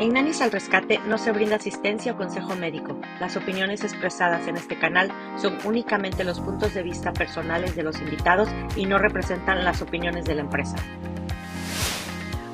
En Nanis al Rescate no se brinda asistencia o consejo médico. Las opiniones expresadas en este canal son únicamente los puntos de vista personales de los invitados y no representan las opiniones de la empresa.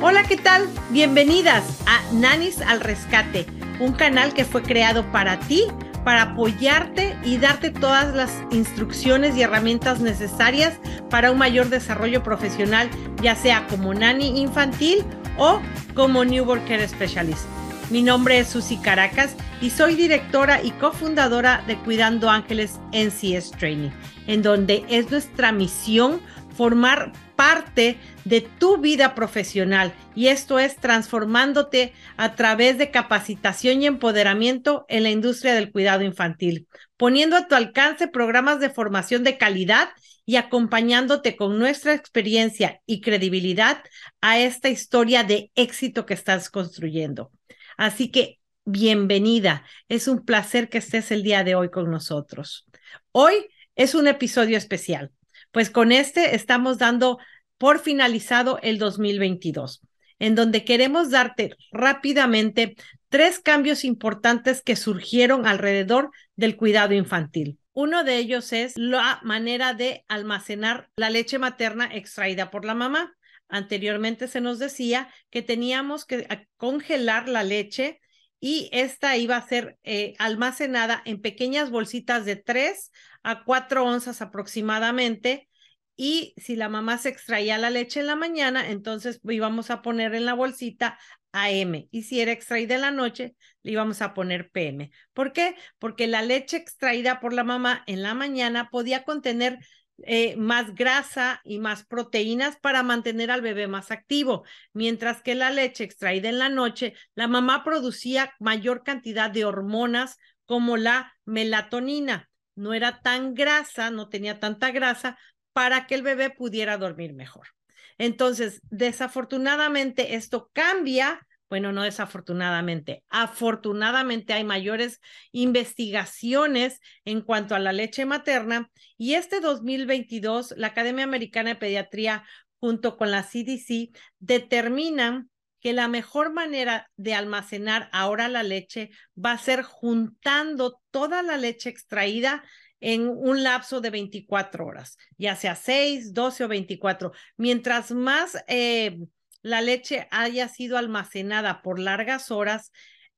Hola, ¿qué tal? Bienvenidas a Nanis al Rescate, un canal que fue creado para ti, para apoyarte y darte todas las instrucciones y herramientas necesarias para un mayor desarrollo profesional, ya sea como nani infantil o como New Worker Specialist. Mi nombre es Susi Caracas y soy directora y cofundadora de Cuidando Ángeles NCS Training, en donde es nuestra misión formar parte de tu vida profesional y esto es transformándote a través de capacitación y empoderamiento en la industria del cuidado infantil, poniendo a tu alcance programas de formación de calidad y acompañándote con nuestra experiencia y credibilidad a esta historia de éxito que estás construyendo. Así que bienvenida, es un placer que estés el día de hoy con nosotros. Hoy es un episodio especial, pues con este estamos dando por finalizado el 2022, en donde queremos darte rápidamente tres cambios importantes que surgieron alrededor del cuidado infantil. Uno de ellos es la manera de almacenar la leche materna extraída por la mamá. Anteriormente se nos decía que teníamos que congelar la leche y esta iba a ser eh, almacenada en pequeñas bolsitas de 3 a 4 onzas aproximadamente. Y si la mamá se extraía la leche en la mañana, entonces íbamos a poner en la bolsita AM. Y si era extraída en la noche, le íbamos a poner PM. ¿Por qué? Porque la leche extraída por la mamá en la mañana podía contener eh, más grasa y más proteínas para mantener al bebé más activo, mientras que la leche extraída en la noche, la mamá producía mayor cantidad de hormonas como la melatonina. No era tan grasa, no tenía tanta grasa para que el bebé pudiera dormir mejor. Entonces, desafortunadamente esto cambia bueno, no desafortunadamente. Afortunadamente hay mayores investigaciones en cuanto a la leche materna y este 2022 la Academia Americana de Pediatría junto con la CDC determinan que la mejor manera de almacenar ahora la leche va a ser juntando toda la leche extraída en un lapso de 24 horas, ya sea 6, 12 o 24. Mientras más eh, la leche haya sido almacenada por largas horas,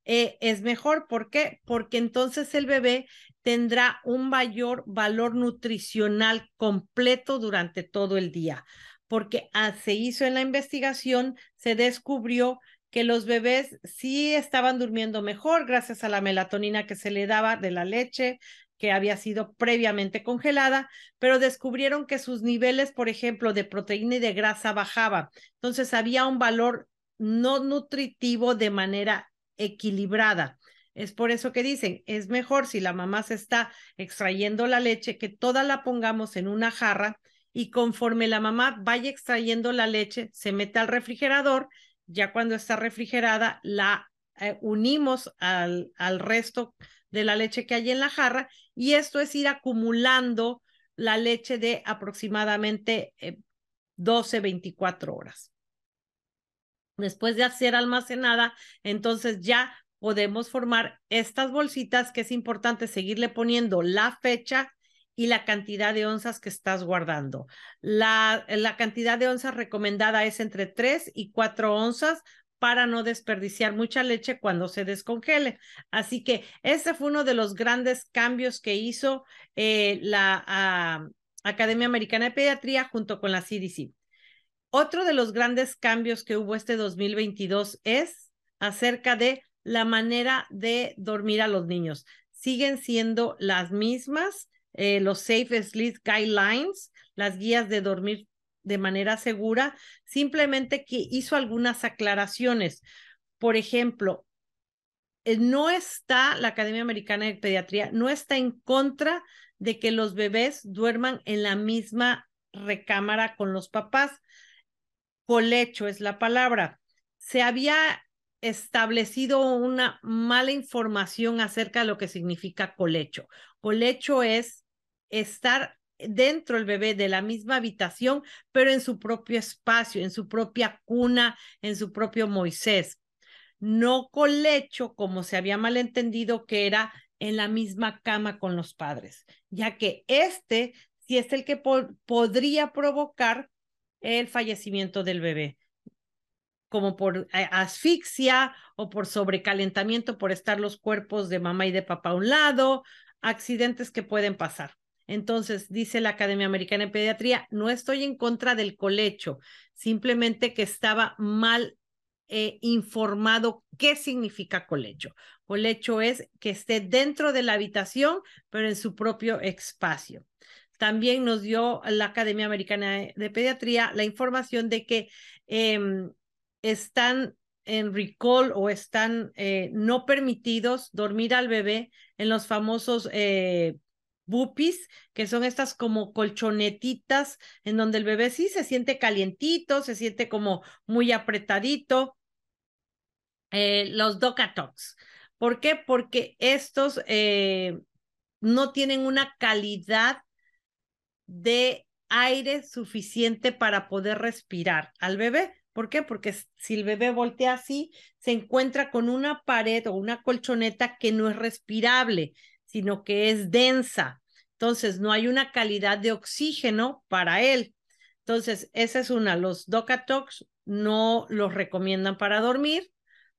eh, es mejor. ¿Por qué? Porque entonces el bebé tendrá un mayor valor nutricional completo durante todo el día. Porque ah, se hizo en la investigación, se descubrió que los bebés sí estaban durmiendo mejor gracias a la melatonina que se le daba de la leche, que había sido previamente congelada, pero descubrieron que sus niveles, por ejemplo, de proteína y de grasa bajaban. Entonces había un valor no nutritivo de manera equilibrada. Es por eso que dicen, es mejor si la mamá se está extrayendo la leche, que toda la pongamos en una jarra y conforme la mamá vaya extrayendo la leche, se mete al refrigerador, ya cuando está refrigerada, la eh, unimos al, al resto de la leche que hay en la jarra y esto es ir acumulando la leche de aproximadamente 12, 24 horas. Después de ser almacenada, entonces ya podemos formar estas bolsitas que es importante seguirle poniendo la fecha y la cantidad de onzas que estás guardando. La, la cantidad de onzas recomendada es entre 3 y 4 onzas para no desperdiciar mucha leche cuando se descongele. Así que ese fue uno de los grandes cambios que hizo eh, la ah, Academia Americana de Pediatría junto con la CDC. Otro de los grandes cambios que hubo este 2022 es acerca de la manera de dormir a los niños. Siguen siendo las mismas, eh, los Safe Sleep Guidelines, las guías de dormir de manera segura, simplemente que hizo algunas aclaraciones. Por ejemplo, eh, no está, la Academia Americana de Pediatría no está en contra de que los bebés duerman en la misma recámara con los papás. Colecho es la palabra. Se había establecido una mala información acerca de lo que significa colecho. Colecho es estar dentro el bebé de la misma habitación, pero en su propio espacio, en su propia cuna, en su propio Moisés. no colecho como se había malentendido que era en la misma cama con los padres, ya que este sí es el que podría provocar el fallecimiento del bebé como por eh, asfixia o por sobrecalentamiento, por estar los cuerpos de mamá y de papá a un lado, accidentes que pueden pasar. Entonces, dice la Academia Americana de Pediatría, no estoy en contra del colecho, simplemente que estaba mal eh, informado qué significa colecho. Colecho es que esté dentro de la habitación, pero en su propio espacio. También nos dio la Academia Americana de Pediatría la información de que em, están en recall o están eh, no permitidos dormir al bebé en los famosos eh, bupis, que son estas como colchonetitas en donde el bebé sí se siente calientito, se siente como muy apretadito. Eh, los Docatox. ¿Por qué? Porque estos no tienen una calidad de aire suficiente para poder respirar al bebé. ¿Por qué? Porque si el bebé voltea así, se encuentra con una pared o una colchoneta que no es respirable, sino que es densa. Entonces, no hay una calidad de oxígeno para él. Entonces, esa es una. Los Docatox no los recomiendan para dormir.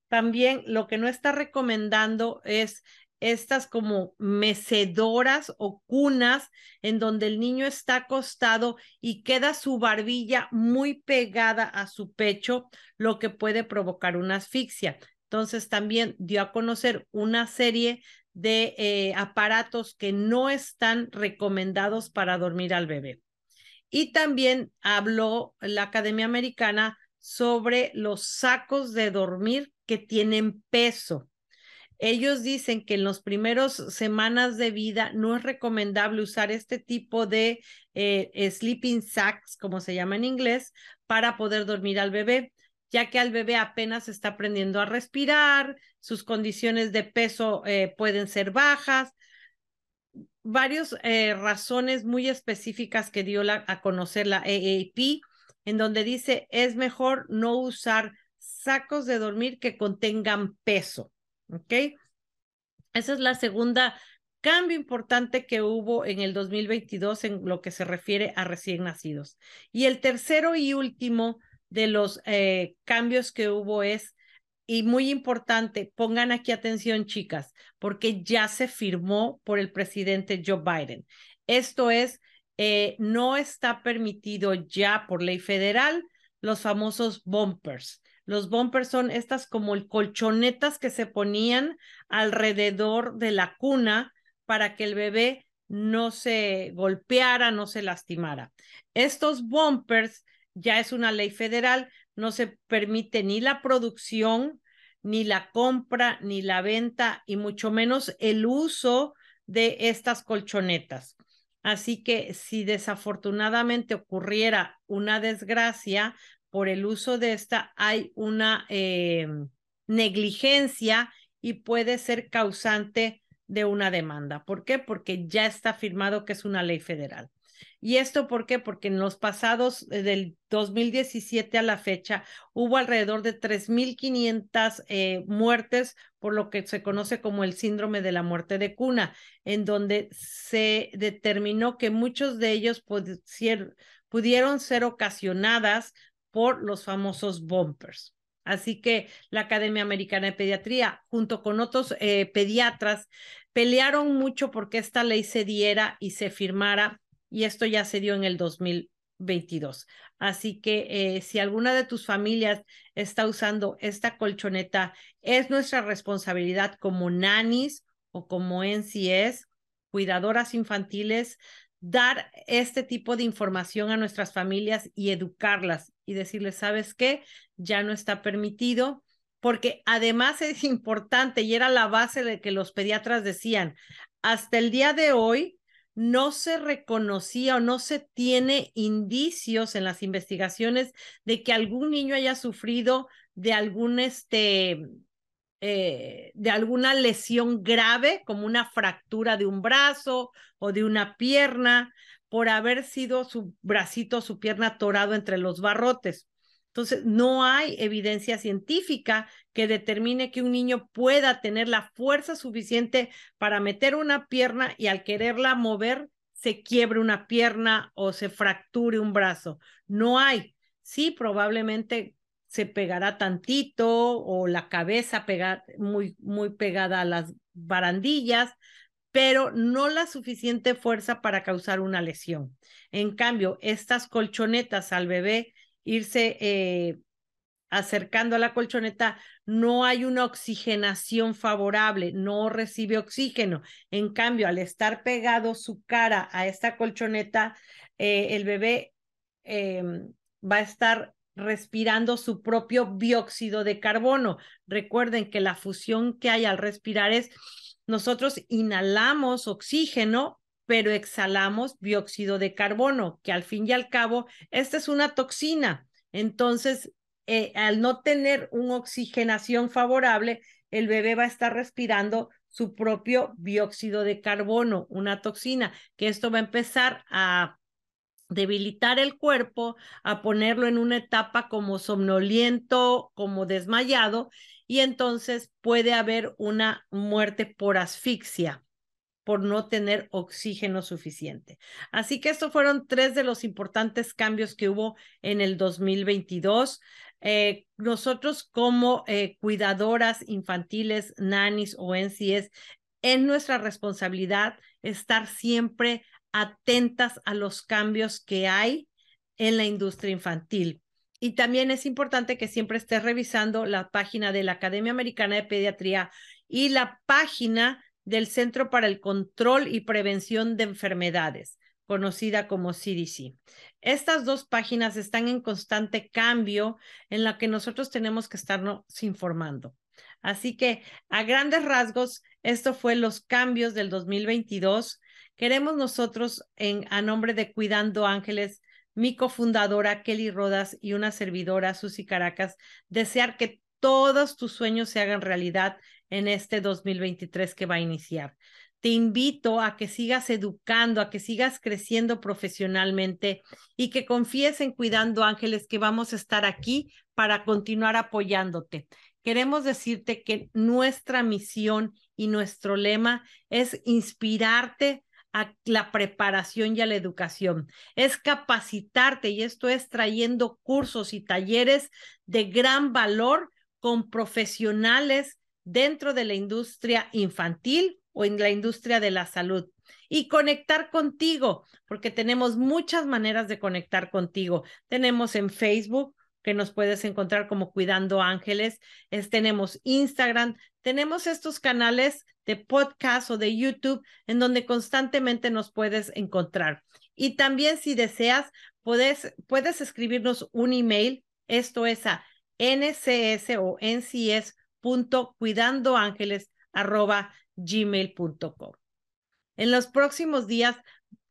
También lo que no está recomendando es estas como mecedoras o cunas en donde el niño está acostado y queda su barbilla muy pegada a su pecho, lo que puede provocar una asfixia. Entonces también dio a conocer una serie de eh, aparatos que no están recomendados para dormir al bebé. Y también habló la Academia Americana sobre los sacos de dormir que tienen peso. Ellos dicen que en los primeros semanas de vida no es recomendable usar este tipo de eh, sleeping sacks, como se llama en inglés, para poder dormir al bebé, ya que al bebé apenas está aprendiendo a respirar, sus condiciones de peso eh, pueden ser bajas, varias eh, razones muy específicas que dio a conocer la AAP, en donde dice es mejor no usar sacos de dormir que contengan peso. ¿ok? Esa es la segunda cambio importante que hubo en el 2022 en lo que se refiere a recién nacidos. Y el tercero y último de los eh, cambios que hubo es, y muy importante, pongan aquí atención chicas, porque ya se firmó por el presidente Joe Biden. Esto es, eh, no está permitido ya por ley federal los famosos bumpers. Los bumpers son estas como colchonetas que se ponían alrededor de la cuna para que el bebé no se golpeara, no se lastimara. Estos bumpers ya es una ley federal, no se permite ni la producción, ni la compra, ni la venta, y mucho menos el uso de estas colchonetas. Así que si desafortunadamente ocurriera una desgracia, por el uso de esta hay una eh, negligencia y puede ser causante de una demanda. ¿Por qué? Porque ya está firmado que es una ley federal. ¿Y esto por qué? Porque en los pasados eh, del 2017 a la fecha hubo alrededor de 3.500 eh, muertes por lo que se conoce como el síndrome de la muerte de cuna, en donde se determinó que muchos de ellos pudieron ser ocasionadas por los famosos bumpers. Así que la Academia Americana de Pediatría, junto con otros eh, pediatras, pelearon mucho porque esta ley se diera y se firmara, y esto ya se dio en el 2022. Así que eh, si alguna de tus familias está usando esta colchoneta, es nuestra responsabilidad como nanis o como NCS, cuidadoras infantiles, dar este tipo de información a nuestras familias y educarlas y decirles, ¿sabes qué? Ya no está permitido, porque además es importante y era la base de que los pediatras decían, hasta el día de hoy no se reconocía o no se tiene indicios en las investigaciones de que algún niño haya sufrido de algún este eh, de alguna lesión grave, como una fractura de un brazo o de una pierna, por haber sido su bracito su pierna atorado entre los barrotes. Entonces, no hay evidencia científica que determine que un niño pueda tener la fuerza suficiente para meter una pierna y al quererla mover se quiebre una pierna o se fracture un brazo. No hay. Sí, probablemente se pegará tantito o la cabeza pega, muy, muy pegada a las barandillas, pero no la suficiente fuerza para causar una lesión. En cambio, estas colchonetas al bebé irse eh, acercando a la colchoneta, no hay una oxigenación favorable, no recibe oxígeno. En cambio, al estar pegado su cara a esta colchoneta, eh, el bebé em, va a estar respirando su propio dióxido de carbono. Recuerden que la fusión que hay al respirar es nosotros inhalamos oxígeno, pero exhalamos dióxido de carbono, que al fin y al cabo, esta es una toxina. Entonces, eh, al no tener una oxigenación favorable, el bebé va a estar respirando su propio dióxido de carbono, una toxina, que esto va a empezar a debilitar el cuerpo, a ponerlo en una etapa como somnoliento, como desmayado, y entonces puede haber una muerte por asfixia por no tener oxígeno suficiente. Así que estos fueron tres de los importantes cambios que hubo en el 2022. Eh, nosotros como eh, cuidadoras infantiles, nanis o NCS, es nuestra responsabilidad estar siempre atentas a los cambios que hay en la industria infantil. Y también es importante que siempre estés revisando la página de la Academia Americana de Pediatría y la página del Centro para el Control y Prevención de Enfermedades, conocida como CDC. Estas dos páginas están en constante cambio en la que nosotros tenemos que estarnos informando. Así que a grandes rasgos, esto fue los cambios del 2022. Queremos nosotros, en, a nombre de Cuidando Ángeles, mi cofundadora Kelly Rodas y una servidora Susy Caracas, desear que todos tus sueños se hagan realidad en este 2023 que va a iniciar. Te invito a que sigas educando, a que sigas creciendo profesionalmente y que confíes en Cuidando Ángeles, que vamos a estar aquí para continuar apoyándote. Queremos decirte que nuestra misión y nuestro lema es inspirarte a la preparación y a la educación, es capacitarte y esto es trayendo cursos y talleres de gran valor con profesionales dentro de la industria infantil o en la industria de la salud y conectar contigo, porque tenemos muchas maneras de conectar contigo. Tenemos en Facebook, que nos puedes encontrar como Cuidando Ángeles, es, tenemos Instagram, tenemos estos canales de podcast o de YouTube en donde constantemente nos puedes encontrar. Y también si deseas, puedes, puedes escribirnos un email, esto es a ncs o ncs gmail.com En los próximos días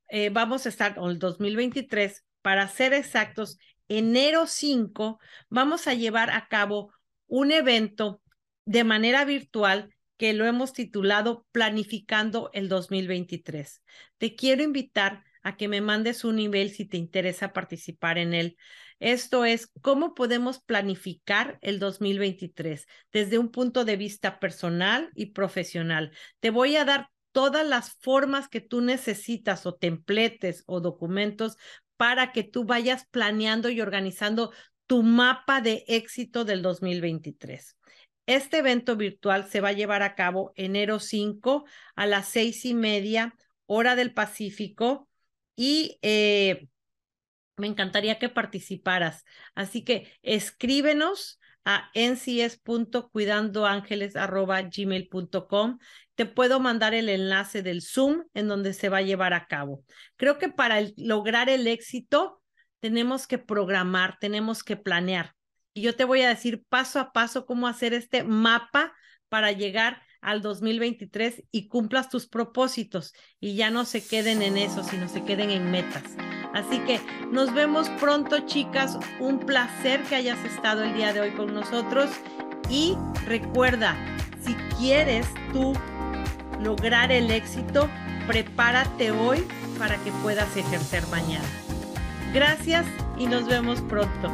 eh, vamos a estar, en el 2023, para ser exactos, enero 5, vamos a llevar a cabo un evento de manera virtual que lo hemos titulado Planificando el 2023. Te quiero invitar a que me mandes un email si te interesa participar en él. Esto es cómo podemos planificar el 2023 desde un punto de vista personal y profesional. Te voy a dar todas las formas que tú necesitas o templetes o documentos para que tú vayas planeando y organizando tu mapa de éxito del 2023. Este evento virtual se va a llevar a cabo enero 5 a las seis y media hora del Pacífico y eh, me encantaría que participaras. Así que escríbenos a ncs.cuidandoangeles.gmail.com. Te puedo mandar el enlace del Zoom en donde se va a llevar a cabo. Creo que para lograr el éxito tenemos que programar, tenemos que planear. Y yo te voy a decir paso a paso cómo hacer este mapa para llegar al 2023 y cumplas tus propósitos y ya no se queden en eso, sino se queden en metas. Así que nos vemos pronto, chicas. Un placer que hayas estado el día de hoy con nosotros. Y recuerda, si quieres tú lograr el éxito, prepárate hoy para que puedas ejercer mañana. Gracias y nos vemos pronto.